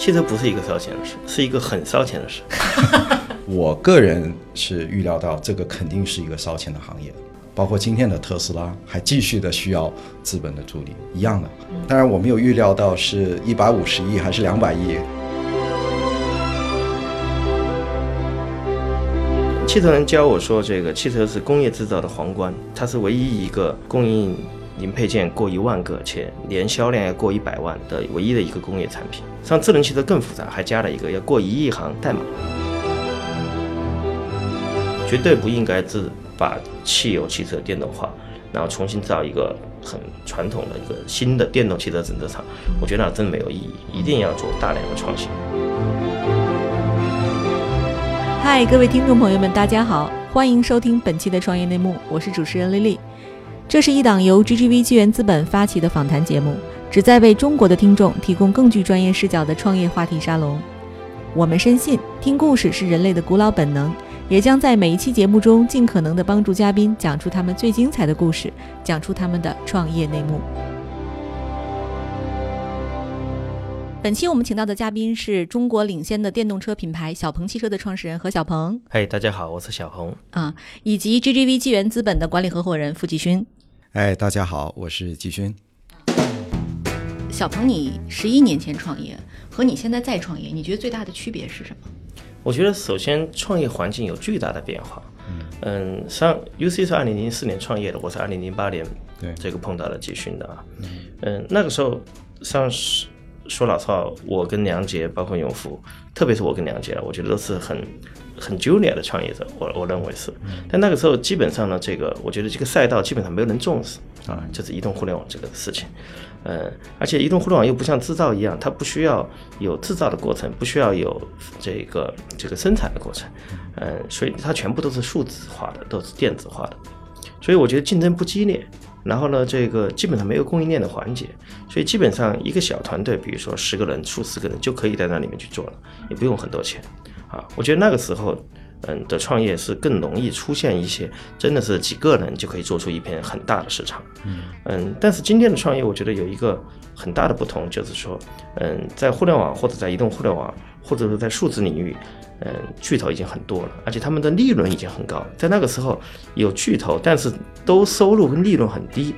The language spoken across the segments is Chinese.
汽车不是一个烧钱的事，是一个很烧钱的事。我个人是预料到这个肯定是一个烧钱的行业，包括今天的特斯拉还继续的需要资本的助力，一样的。当然我没有预料到是一百五十亿还是两百亿。汽车人教我说，这个汽车是工业制造的皇冠，它是唯一一个供应零配件过一万个，且年销量要过一百万的唯一的一个工业产品。像智能汽车更复杂，还加了一个要过一亿行代码。绝对不应该是把汽油汽车电动化，然后重新造一个很传统的一个新的电动汽车整车厂。我觉得那真没有意义，一定要做大量的创新。嗨，各位听众朋友们，大家好，欢迎收听本期的创业内幕，我是主持人丽丽。这是一档由 GGV 纪元资本发起的访谈节目，旨在为中国的听众提供更具专业视角的创业话题沙龙。我们深信，听故事是人类的古老本能。也将在每一期节目中尽可能的帮助嘉宾讲出他们最精彩的故事，讲出他们的创业内幕。本期我们请到的嘉宾是中国领先的电动车品牌小鹏汽车的创始人何小鹏。嘿，大家好，我是小鹏啊，以及 GGV 纪元资本的管理合伙人付继勋。哎，大家好，我是季勋。小鹏，你十一年前创业和你现在再创业，你觉得最大的区别是什么？我觉得首先创业环境有巨大的变化。嗯，上 UC 是二零零四年创业的，我是二零零八年对这个碰到了季勋的啊。嗯，那个时候像是说老实话，我跟梁杰，包括永福，特别是我跟梁杰，我觉得都是很很 junior 的创业者，我我认为是。但那个时候基本上呢，这个我觉得这个赛道基本上没有人重视啊，就是移动互联网这个事情。呃，而且移动互联网又不像制造一样，它不需要有制造的过程，不需要有这个这个生产的过程，嗯，所以它全部都是数字化的，都是电子化的，所以我觉得竞争不激烈。然后呢，这个基本上没有供应链的环节，所以基本上一个小团队，比如说十个人、数十个人就可以在那里面去做了，也不用很多钱啊。我觉得那个时候。嗯，的创业是更容易出现一些，真的是几个人就可以做出一片很大的市场。嗯嗯，但是今天的创业，我觉得有一个很大的不同，就是说，嗯，在互联网或者在移动互联网，或者是在数字领域，嗯，巨头已经很多了，而且他们的利润已经很高。在那个时候有巨头，但是都收入跟利润很低，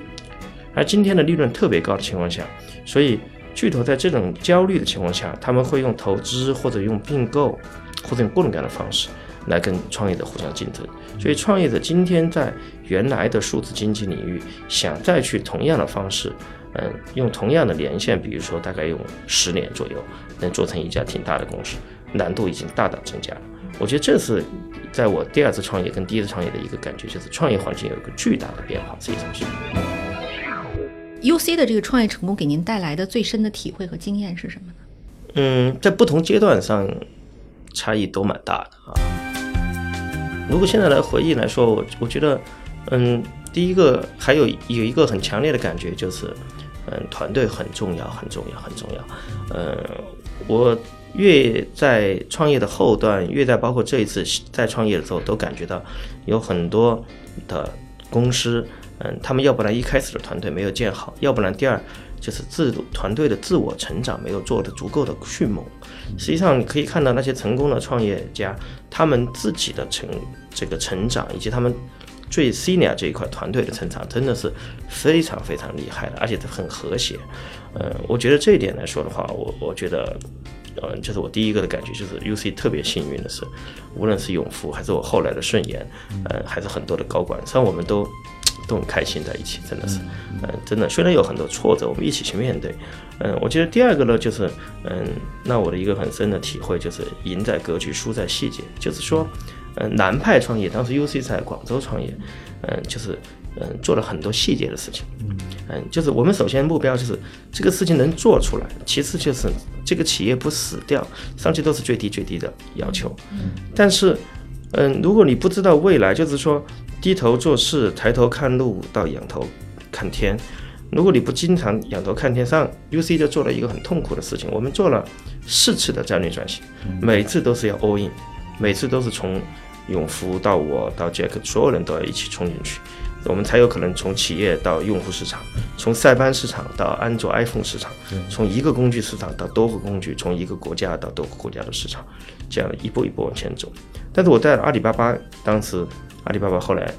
而今天的利润特别高的情况下，所以巨头在这种焦虑的情况下，他们会用投资或者用并购，或者用各种各样的方式。来跟创业者互相竞争，所以创业者今天在原来的数字经济领域，想再去同样的方式，嗯，用同样的年限，比如说大概用十年左右，能做成一家挺大的公司，难度已经大大增加了。我觉得这是在我第二次创业跟第一次创业的一个感觉，就是创业环境有一个巨大的变化，这一层是。U C 的这个创业成功给您带来的最深的体会和经验是什么呢？嗯，在不同阶段上差异都蛮大的啊。如果现在来回忆来说，我我觉得，嗯，第一个还有有一个很强烈的感觉就是，嗯，团队很重要，很重要，很重要。嗯，我越在创业的后段，越在包括这一次在创业的时候，都感觉到有很多的公司，嗯，他们要不然一开始的团队没有建好，要不然第二。就是自团队的自我成长没有做的足够的迅猛，实际上你可以看到那些成功的创业家，他们自己的成这个成长，以及他们最 senior 这一块团队的成长，真的是非常非常厉害的，而且很和谐。嗯，我觉得这一点来说的话，我我觉得，嗯，就是我第一个的感觉，就是 UC 特别幸运的是，无论是永福还是我后来的顺延，嗯，还是很多的高管，实际上我们都。都很开心在一起，真的是，嗯，真的，虽然有很多挫折，我们一起去面对，嗯，我觉得第二个呢，就是，嗯，那我的一个很深的体会就是，赢在格局，输在细节，就是说，嗯，南派创业，当时 UC 在广州创业，嗯，就是，嗯，做了很多细节的事情，嗯，就是我们首先目标就是这个事情能做出来，其次就是这个企业不死掉，上去都是最低最低的要求，嗯，但是，嗯，如果你不知道未来，就是说。低头做事，抬头看路，到仰头看天。如果你不经常仰头看天，上 UC 就做了一个很痛苦的事情。我们做了四次的战略转型，每次都是要 all in，每次都是从永福到我到 Jack，所有人都要一起冲进去。我们才有可能从企业到用户市场，从塞班市场到安卓 iPhone 市场，从一个工具市场到多个工具，从一个国家到多个国家的市场，这样一步一步往前走。但是我在阿里巴巴，当时阿里巴巴后来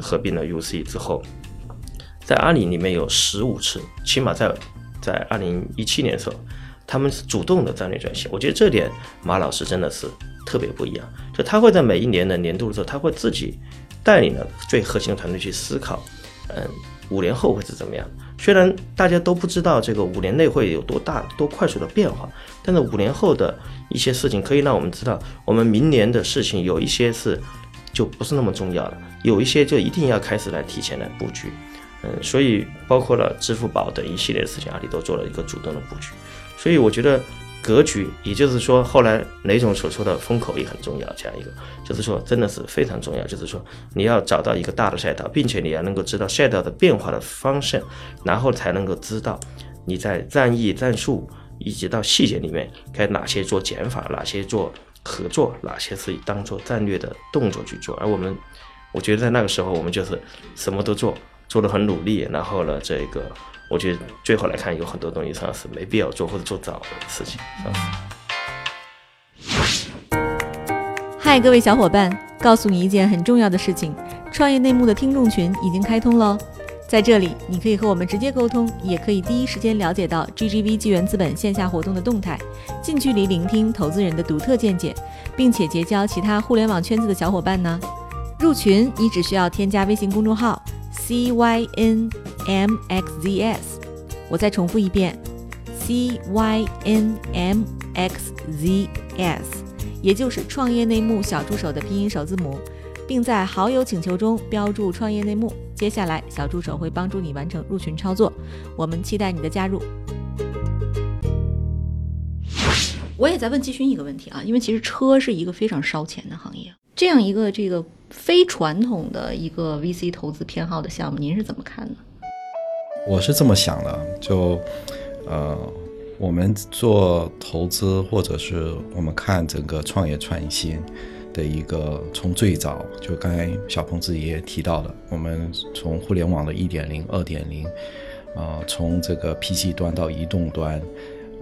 合并了 UC 之后，在阿里里面有十五次，起码在在二零一七年的时候，他们是主动的战略转型。我觉得这点马老师真的是特别不一样，就他会在每一年的年度的时候，他会自己。带领了最核心的团队去思考，嗯，五年后会是怎么样？虽然大家都不知道这个五年内会有多大、多快速的变化，但是五年后的一些事情可以让我们知道，我们明年的事情有一些是就不是那么重要了，有一些就一定要开始来提前来布局。嗯，所以包括了支付宝等一系列的事情，阿里都做了一个主动的布局。所以我觉得。格局，也就是说，后来雷总所说的风口也很重要。这样一个，就是说，真的是非常重要。就是说，你要找到一个大的赛道，并且你要能够知道赛道的变化的方向，然后才能够知道你在战役、战术以及到细节里面该哪些做减法，哪些做合作，哪些是当做战略的动作去做。而我们，我觉得在那个时候，我们就是什么都做，做的很努力。然后呢，这个。我觉得最后来看，有很多东西上是没必要做或者做早的事情。嗨，各位小伙伴，告诉你一件很重要的事情：创业内幕的听众群已经开通了。在这里，你可以和我们直接沟通，也可以第一时间了解到 GGV 纪元资本线下活动的动态，近距离聆听投资人的独特见解，并且结交其他互联网圈子的小伙伴呢。入群，你只需要添加微信公众号 CYN。M X Z S，我再重复一遍，C Y N M X Z S，也就是创业内幕小助手的拼音首字母，并在好友请求中标注创业内幕。接下来，小助手会帮助你完成入群操作。我们期待你的加入。我也在问季勋一个问题啊，因为其实车是一个非常烧钱的行业，这样一个这个非传统的一个 VC 投资偏好的项目，您是怎么看呢？我是这么想的，就，呃，我们做投资，或者是我们看整个创业创新的一个，从最早就刚才小鹏自己也提到的，我们从互联网的一点零、二点零，啊，从这个 PC 端到移动端，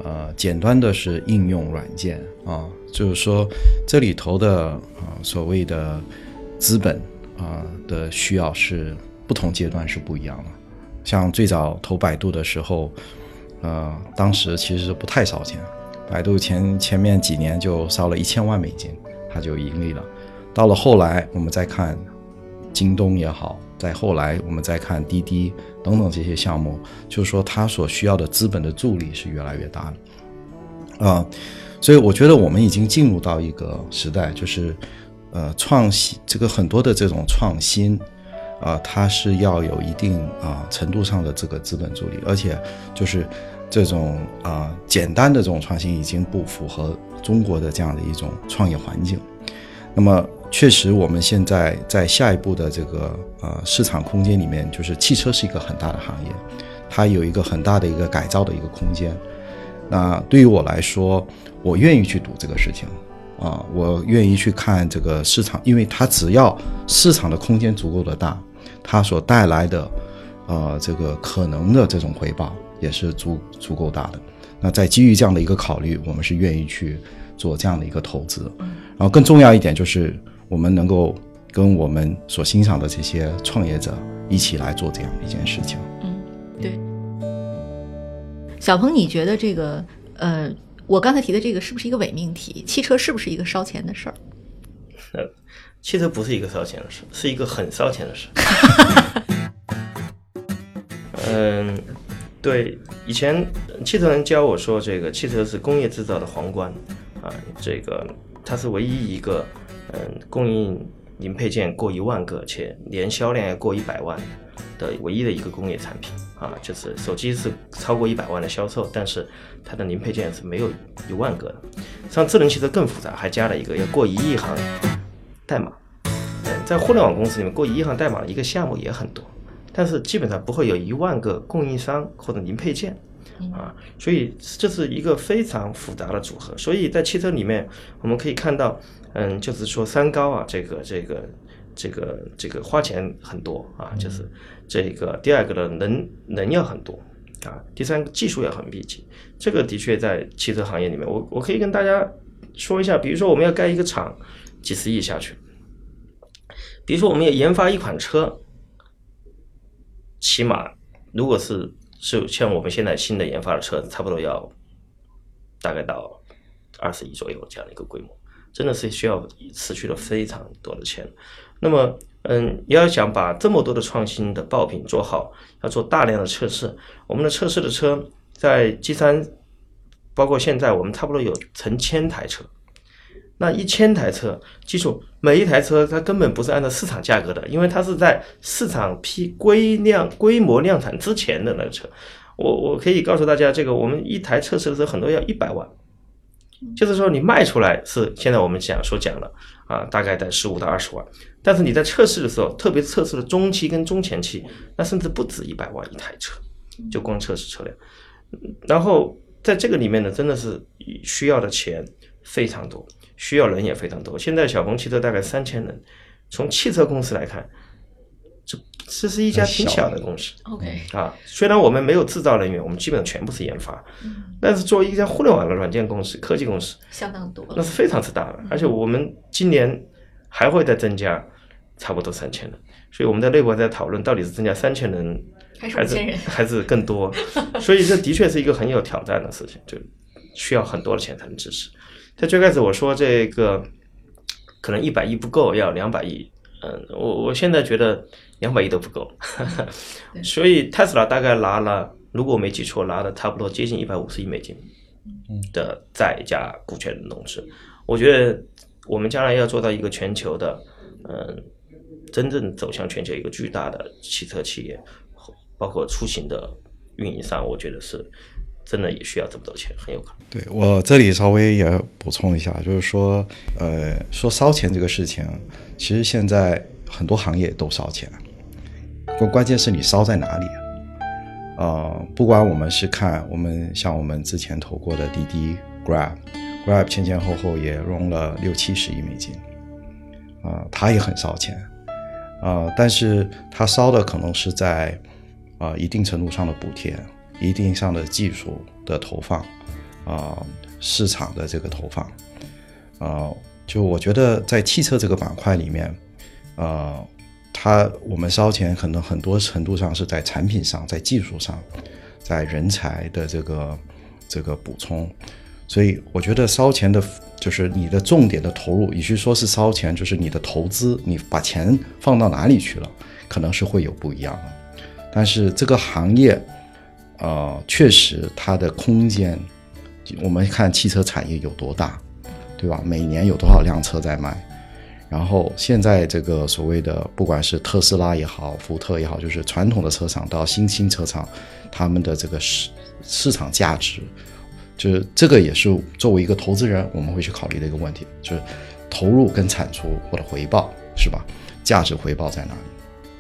呃，简单的是应用软件啊，就是说这里头的啊所谓的资本啊的需要是不同阶段是不一样的。像最早投百度的时候，呃，当时其实不太烧钱，百度前前面几年就烧了一千万美金，它就盈利了。到了后来，我们再看京东也好，再后来我们再看滴滴等等这些项目，就是说它所需要的资本的助力是越来越大的，啊，所以我觉得我们已经进入到一个时代，就是呃创新这个很多的这种创新。啊，它是要有一定啊程度上的这个资本助力，而且就是这种啊简单的这种创新已经不符合中国的这样的一种创业环境。那么，确实我们现在在下一步的这个呃市场空间里面，就是汽车是一个很大的行业，它有一个很大的一个改造的一个空间。那对于我来说，我愿意去赌这个事情啊，我愿意去看这个市场，因为它只要市场的空间足够的大。它所带来的，呃，这个可能的这种回报也是足足够大的。那在基于这样的一个考虑，我们是愿意去做这样的一个投资。然后更重要一点就是，我们能够跟我们所欣赏的这些创业者一起来做这样的一件事情。嗯，对。小鹏，你觉得这个，呃，我刚才提的这个是不是一个伪命题？汽车是不是一个烧钱的事儿？汽车不是一个烧钱的事，是一个很烧钱的事。嗯，对，以前汽车人教我说，这个汽车是工业制造的皇冠啊，这个它是唯一一个嗯供应零配件过一万个，且年销量要过一百万的唯一的一个工业产品啊，就是手机是超过一百万的销售，但是它的零配件是没有一万个的。像智能汽车更复杂，还加了一个要过一亿行。代码，在互联网公司里面过一行代码的一个项目也很多，但是基本上不会有一万个供应商或者零配件啊，所以这是一个非常复杂的组合。所以在汽车里面，我们可以看到，嗯，就是说三高啊，这个这个这个这个花钱很多啊，就是这个第二个呢，能能要很多啊，第三个技术要很密集。这个的确在汽车行业里面，我我可以跟大家说一下，比如说我们要盖一个厂，几十亿下去；比如说我们要研发一款车，起码如果是是像我们现在新的研发的车，差不多要大概到二十亿左右这样的一个规模，真的是需要持续了非常多的钱。那么，嗯，要想把这么多的创新的爆品做好，要做大量的测试。我们的测试的车在 G 三，包括现在我们差不多有成千台车。那一千台车，记住每一台车它根本不是按照市场价格的，因为它是在市场批规量规模量产之前的那个车。我我可以告诉大家，这个我们一台测试的时候很多要一百万，就是说你卖出来是现在我们讲所讲的啊，大概在十五到二十万，但是你在测试的时候，特别测试的中期跟中前期，那甚至不止一百万一台车，就光测试车辆。然后在这个里面呢，真的是需要的钱非常多。需要人也非常多。现在小鹏汽车大概三千人，从汽车公司来看，这这是一家挺小的公司。OK 啊，虽然我们没有制造人员，我们基本上全部是研发，但是作为一家互联网的软件公司、科技公司，相当多，那是非常之大的。而且我们今年还会再增加差不多三千人，所以我们在内部还在讨论，到底是增加三千人还是还是更多。所以这的确是一个很有挑战的事情，就需要很多的钱才能支持。在最开始我说这个可能一百亿不够，要两百亿。嗯，我我现在觉得两百亿都不够，所以特斯拉大概拿了，如果我没记错，拿了差不多接近一百五十亿美金的债加股权融资。我觉得我们将来要做到一个全球的，嗯，真正走向全球一个巨大的汽车企业，包括出行的运营商，我觉得是。真的也需要这么多钱，很有可能。对我这里稍微也补充一下，就是说，呃，说烧钱这个事情，其实现在很多行业都烧钱，关关键是你烧在哪里啊？不管我们是看我们像我们之前投过的滴滴、Grab，Grab 前前后后也融了六七十亿美金，啊，它也很烧钱，啊，但是它烧的可能是在啊一定程度上的补贴。一定上的技术的投放，啊，市场的这个投放，啊，就我觉得在汽车这个板块里面，啊，它我们烧钱可能很多程度上是在产品上，在技术上，在人才的这个这个补充，所以我觉得烧钱的，就是你的重点的投入，与其说是烧钱，就是你的投资，你把钱放到哪里去了，可能是会有不一样的，但是这个行业。呃，确实，它的空间，我们看汽车产业有多大，对吧？每年有多少辆车在卖？然后现在这个所谓的，不管是特斯拉也好，福特也好，就是传统的车厂到新兴车厂，他们的这个市市场价值，就是这个也是作为一个投资人我们会去考虑的一个问题，就是投入跟产出或者回报是吧？价值回报在哪里？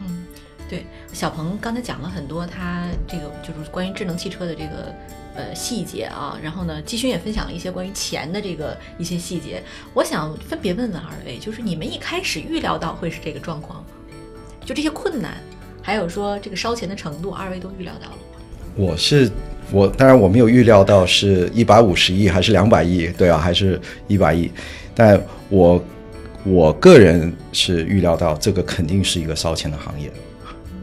嗯，对。小鹏刚才讲了很多，他这个就是关于智能汽车的这个呃细节啊，然后呢，季勋也分享了一些关于钱的这个一些细节。我想分别问问二位，就是你们一开始预料到会是这个状况吗？就这些困难，还有说这个烧钱的程度，二位都预料到了吗？我是我，当然我没有预料到是一百五十亿还是两百亿，对啊，还是一百亿，但我我个人是预料到这个肯定是一个烧钱的行业。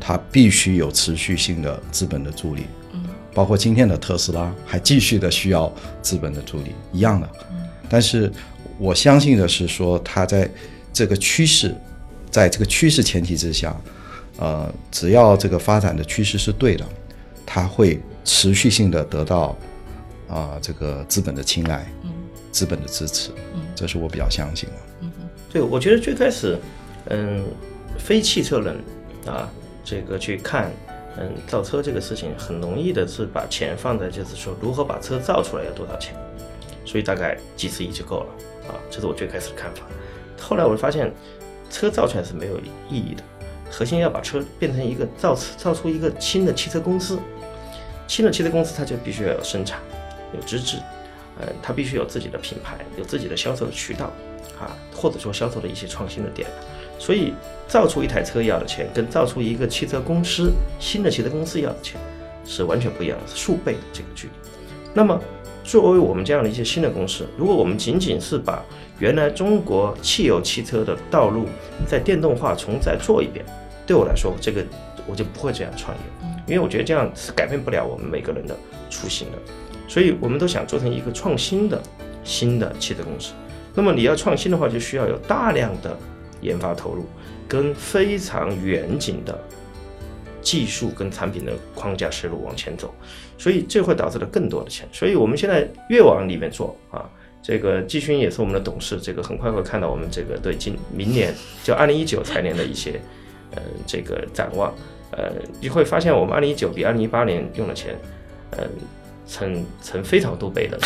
它必须有持续性的资本的助力，嗯，包括今天的特斯拉还继续的需要资本的助力，一样的。嗯，但是我相信的是说，它在这个趋势，在这个趋势前提之下，呃，只要这个发展的趋势是对的，它会持续性的得到啊这个资本的青睐，嗯，资本的支持，嗯，这是我比较相信的。嗯对，我觉得最开始，嗯，非汽车人啊。这个去看，嗯，造车这个事情很容易的是把钱放在就是说如何把车造出来要多少钱，所以大概几十亿就够了啊，这是我最开始的看法。后来我发现，车造出来是没有意义的，核心要把车变成一个造造出一个新的汽车公司，新的汽车公司它就必须要有生产，有资质，嗯，它必须有自己的品牌，有自己的销售的渠道，啊，或者说销售的一些创新的点。所以造出一台车要的钱，跟造出一个汽车公司新的汽车公司要的钱是完全不一样的，是数倍的这个距离。那么，作为我们这样的一些新的公司，如果我们仅仅是把原来中国汽油汽车的道路在电动化重再做一遍，对我来说，这个我就不会这样创业，因为我觉得这样是改变不了我们每个人的初心的。所以，我们都想做成一个创新的新的汽车公司。那么，你要创新的话，就需要有大量的研发投入，跟非常远景的技术跟产品的框架思路往前走。所以，这会导致了更多的钱。所以我们现在越往里面做啊。这个季勋也是我们的董事，这个很快会看到我们这个对今明年就二零一九财年的一些呃这个展望，呃你会发现我们二零一九比二零一八年用的钱，嗯成成非常多倍的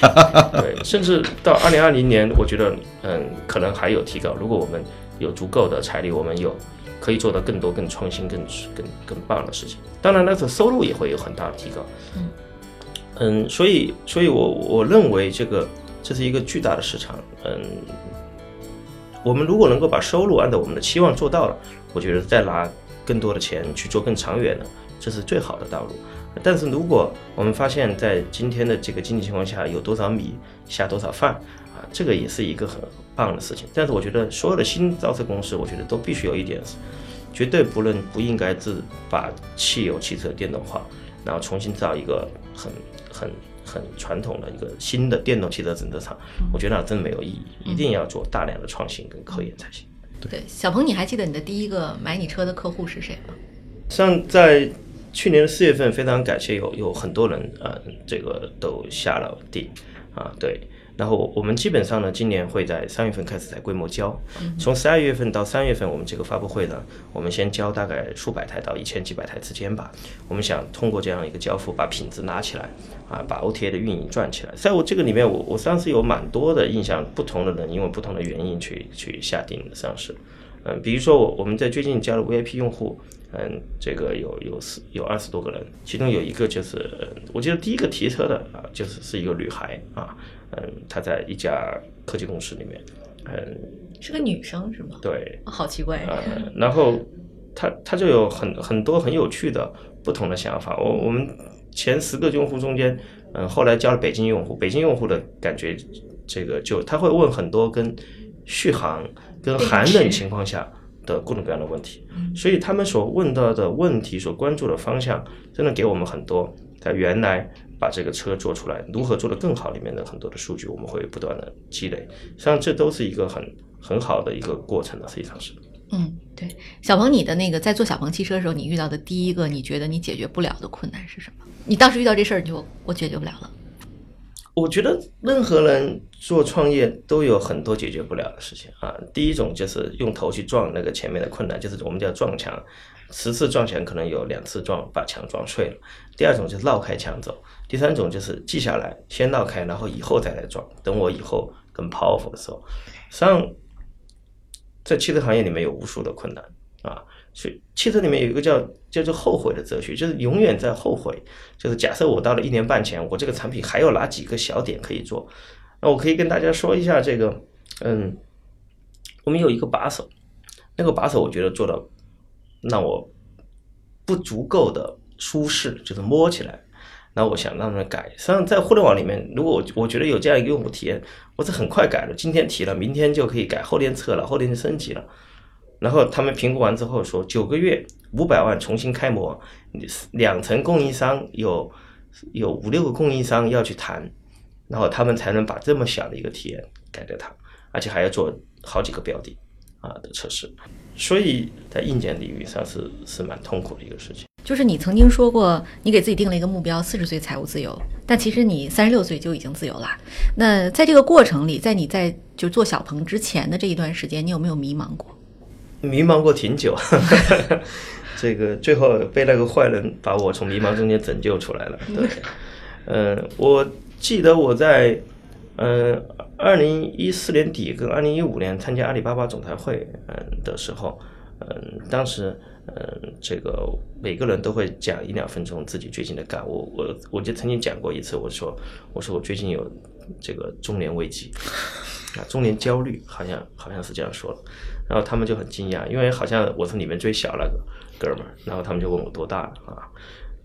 对，甚至到二零二零年，我觉得嗯可能还有提高。如果我们有足够的财力，我们有可以做到更多、更创新、更更更棒的事情。当然，那个收入也会有很大的提高。嗯。嗯，所以，所以我我认为这个这是一个巨大的市场。嗯，我们如果能够把收入按照我们的期望做到了，我觉得再拿更多的钱去做更长远的，这是最好的道路。但是如果我们发现，在今天的这个经济情况下，有多少米下多少饭啊，这个也是一个很棒的事情。但是我觉得所有的新造车公司，我觉得都必须有一点，绝对不能不应该自把汽油汽车电动化，然后重新造一个很。很很传统的一个新的电动汽车整车厂，我觉得那真没有意义，一定要做大量的创新跟科研才行。对，小鹏，你还记得你的第一个买你车的客户是谁吗？像在去年的四月份，非常感谢有有很多人啊，这个都下了定啊，对。然后我们基本上呢，今年会在三月份开始在规模交，从十二月份到三月份，我们这个发布会呢，我们先交大概数百台到一千几百台之间吧。我们想通过这样一个交付，把品质拿起来，啊，把 OTA 的运营转起来。在我这个里面，我我上次有蛮多的印象，不同的人因为不同的原因去去下定上市，嗯，比如说我我们在最近加了 VIP 用户，嗯，这个有有四有二十多个人，其中有一个就是我记得第一个提车的啊，就是是一个女孩啊。嗯，她在一家科技公司里面，嗯，是个女生是吗？对，好奇怪。嗯，然后她她就有很很多很有趣的不同的想法。我我们前十个用户中间，嗯，后来加了北京用户，北京用户的感觉，这个就他会问很多跟续航、跟寒冷情况下的各种各样的问题，所以他们所问到的问题、所关注的方向，真的给我们很多在原来。把这个车做出来，如何做得更好？里面的很多的数据，我们会不断的积累。实际上，这都是一个很很好的一个过程的，实际上是。嗯，对。小鹏，你的那个在做小鹏汽车的时候，你遇到的第一个你觉得你解决不了的困难是什么？你当时遇到这事儿，你就我解决不了了。我觉得任何人做创业都有很多解决不了的事情啊。第一种就是用头去撞那个前面的困难，就是我们叫撞墙。十次撞墙可能有两次撞把墙撞碎了。第二种就是绕开墙走。第三种就是记下来，先绕开，然后以后再来撞。等我以后更 powerful 的时候，实际上在汽车行业里面有无数的困难啊。所以汽车里面有一个叫叫做后悔的哲学，就是永远在后悔。就是假设我到了一年半前，我这个产品还有哪几个小点可以做？那我可以跟大家说一下这个，嗯，我们有一个把手，那个把手我觉得做的让我不足够的舒适，就是摸起来。那我想让他们改。实际上，在互联网里面，如果我觉得有这样一个用户体验，我是很快改的。今天提了，明天就可以改，后天测了，后天就升级了。然后他们评估完之后说，九个月五百万重新开模，两层供应商有有五六个供应商要去谈，然后他们才能把这么小的一个体验改掉它，而且还要做好几个标的啊的测试。所以在硬件领域上是是蛮痛苦的一个事情。就是你曾经说过，你给自己定了一个目标，四十岁财务自由，但其实你三十六岁就已经自由了。那在这个过程里，在你在就做小鹏之前的这一段时间，你有没有迷茫过？迷茫过挺久，这个最后被那个坏人把我从迷茫中间拯救出来了。对，嗯，我记得我在嗯二零一四年底跟二零一五年参加阿里巴巴总裁会嗯的时候，嗯，当时。嗯，这个每个人都会讲一两分钟自己最近的感悟。我我就曾经讲过一次，我说我说我最近有这个中年危机啊，中年焦虑，好像好像是这样说的。然后他们就很惊讶，因为好像我是里面最小那个哥们儿，然后他们就问我多大了啊？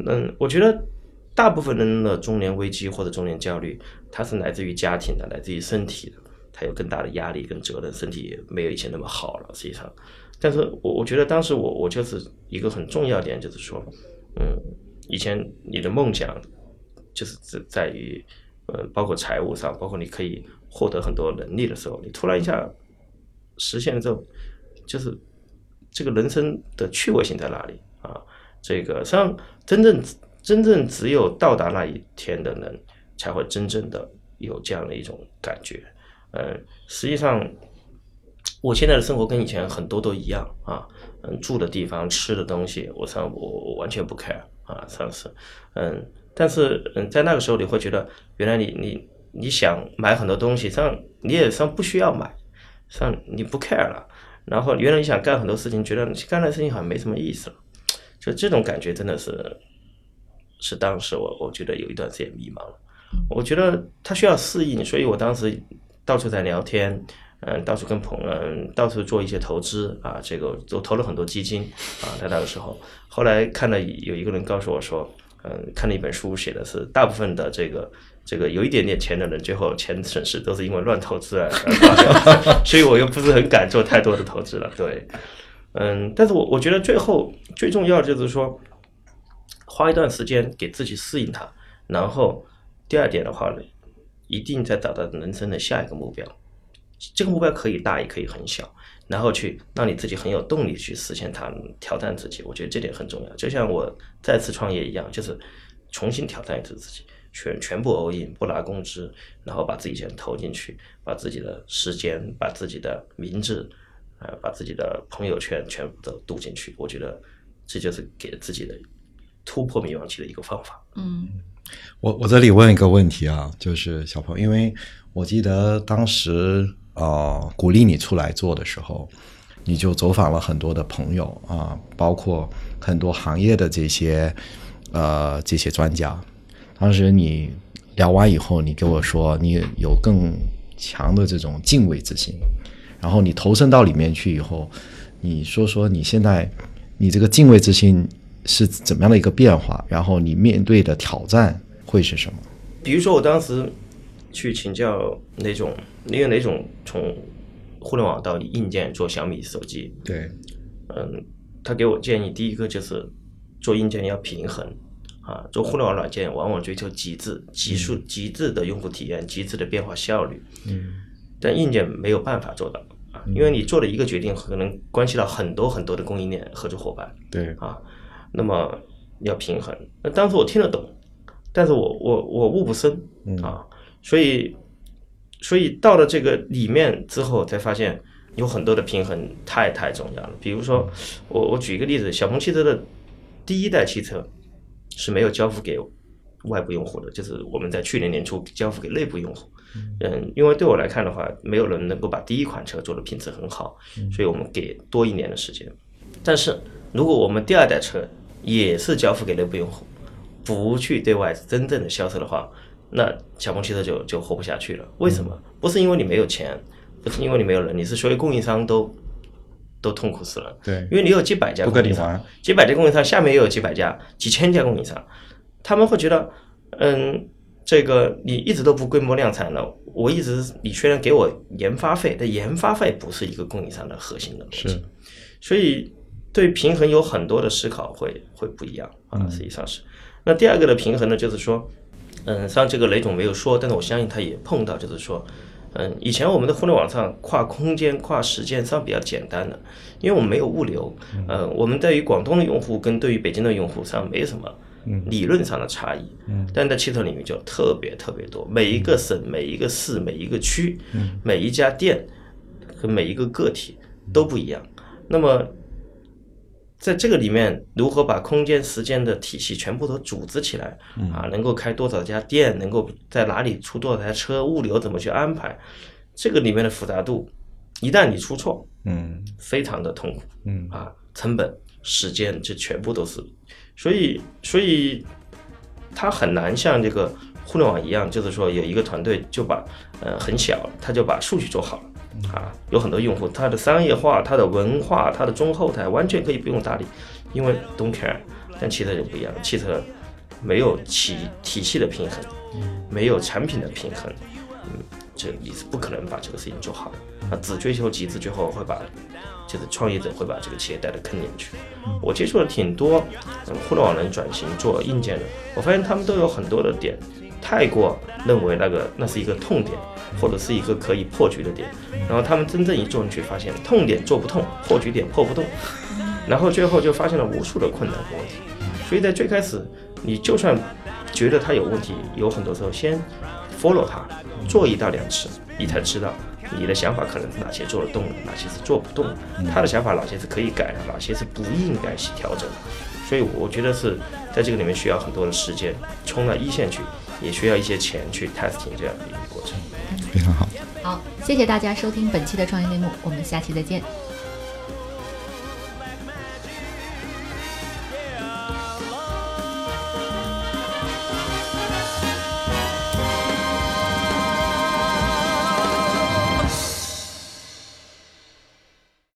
嗯，我觉得大部分人的中年危机或者中年焦虑，它是来自于家庭的，来自于身体的，他有更大的压力跟责任，身体也没有以前那么好了，实际上。但是我我觉得当时我我就是一个很重要点，就是说，嗯，以前你的梦想就是在在于，呃，包括财务上，包括你可以获得很多能力的时候，你突然一下实现了之后，就是这个人生的趣味性在哪里啊？这个实际上真正真正只有到达那一天的人，才会真正的有这样的一种感觉。呃，实际上。我现在的生活跟以前很多都一样啊，嗯，住的地方、吃的东西，我上我我完全不 care 啊，上次，嗯，但是嗯，在那个时候你会觉得，原来你你你想买很多东西，像你也算不需要买，像你不 care 了，然后原来你想干很多事情，觉得干的事情好像没什么意思了，就这种感觉真的是，是当时我我觉得有一段时间迷茫了，我觉得他需要适应，所以我当时到处在聊天。嗯，到处跟朋友，到处做一些投资啊，这个都投了很多基金啊，在那个时候，后来看了有一个人告诉我说，嗯，看了一本书，写的是大部分的这个这个有一点点钱的人，最后钱损失都是因为乱投资啊，所以我又不是很敢做太多的投资了。对，嗯，但是我我觉得最后最重要就是说，花一段时间给自己适应它，然后第二点的话呢，一定在找到人生的下一个目标。这个目标可以大，也可以很小，然后去让你自己很有动力去实现它，挑战自己。我觉得这点很重要。就像我再次创业一样，就是重新挑战一次自己，全全部 all in，不拿工资，然后把自己钱投进去，把自己的时间、把自己的名字，呃，把自己的朋友圈全部都赌进去。我觉得这就是给自己的突破迷茫期的一个方法。嗯，我我这里问一个问题啊，就是小朋友，因为我记得当时。呃，鼓励你出来做的时候，你就走访了很多的朋友啊，包括很多行业的这些呃这些专家。当时你聊完以后，你给我说你有更强的这种敬畏之心，然后你投身到里面去以后，你说说你现在你这个敬畏之心是怎么样的一个变化？然后你面对的挑战会是什么？比如说我当时。去请教哪种，因为哪种从互联网到硬件做小米手机，对，嗯，他给我建议，第一个就是做硬件要平衡，啊，做互联网软件往往追求极致、极速、极致的用户体验、极致的变化效率，嗯，但硬件没有办法做到，啊，因为你做了一个决定可能关系到很多很多的供应链合作伙伴，对，啊，那么要平衡，那当时我听得懂，但是我我我悟不深，啊。所以，所以到了这个里面之后，才发现有很多的平衡太太重要了。比如说，我我举一个例子，小鹏汽车的第一代汽车是没有交付给外部用户的，就是我们在去年年初交付给内部用户。嗯，因为对我来看的话，没有人能够把第一款车做的品质很好，所以我们给多一年的时间。但是如果我们第二代车也是交付给内部用户，不去对外真正的销售的话，那小鹏汽车就就活不下去了。为什么？不是因为你没有钱，不是因为你没有人，你，是所有供应商都都痛苦死了。对，因为你有几百家供应商，几百家供应商下面也有几百家、几千家供应商，他们会觉得，嗯，这个你一直都不规模量产了，我一直你虽然给我研发费，但研发费不是一个供应商的核心的东西。所以对平衡有很多的思考会会不一样啊，实际上是。那第二个的平衡呢，就是说。嗯，像这个雷总没有说，但是我相信他也碰到，就是说，嗯，以前我们的互联网上跨空间、跨时间上比较简单的，因为我们没有物流，嗯，我们对于广东的用户跟对于北京的用户上没什么理论上的差异，嗯，但在汽车领域就特别特别多，每一个省、每一个市、每一个区、每一家店和每一个个体都不一样，那么。在这个里面，如何把空间、时间的体系全部都组织起来啊？能够开多少家店？能够在哪里出多少台车？物流怎么去安排？这个里面的复杂度，一旦你出错，嗯，非常的痛苦，嗯啊，成本、时间，这全部都是。所以，所以它很难像这个互联网一样，就是说有一个团队就把呃很小，他就把数据做好了啊，有很多用户，他的商业化、他的文化、他的中后台完全可以不用搭理，因为 don't care。但汽车就不一样，汽车没有体体系的平衡，没有产品的平衡，嗯，这你是不可能把这个事情做好的。啊，只追求极致，最后会把就是创业者会把这个企业带到坑里面去。我接触了挺多嗯互联网人转型做硬件的，我发现他们都有很多的点，太过认为那个那是一个痛点，或者是一个可以破局的点，然后他们真正一做进去，发现痛点做不痛，破局点破不动，然后最后就发现了无数的困难和问题。所以在最开始，你就算觉得它有问题，有很多时候先 follow 它，做一到两次，你才知道你的想法可能是哪些做得动的，哪些是做不动的，他的想法哪些是可以改的，哪些是不应该去调整的。所以我觉得是在这个里面需要很多的时间冲到一线去，也需要一些钱去 testing 这样的一个过程。非常好。好，谢谢大家收听本期的创业内幕，我们下期再见。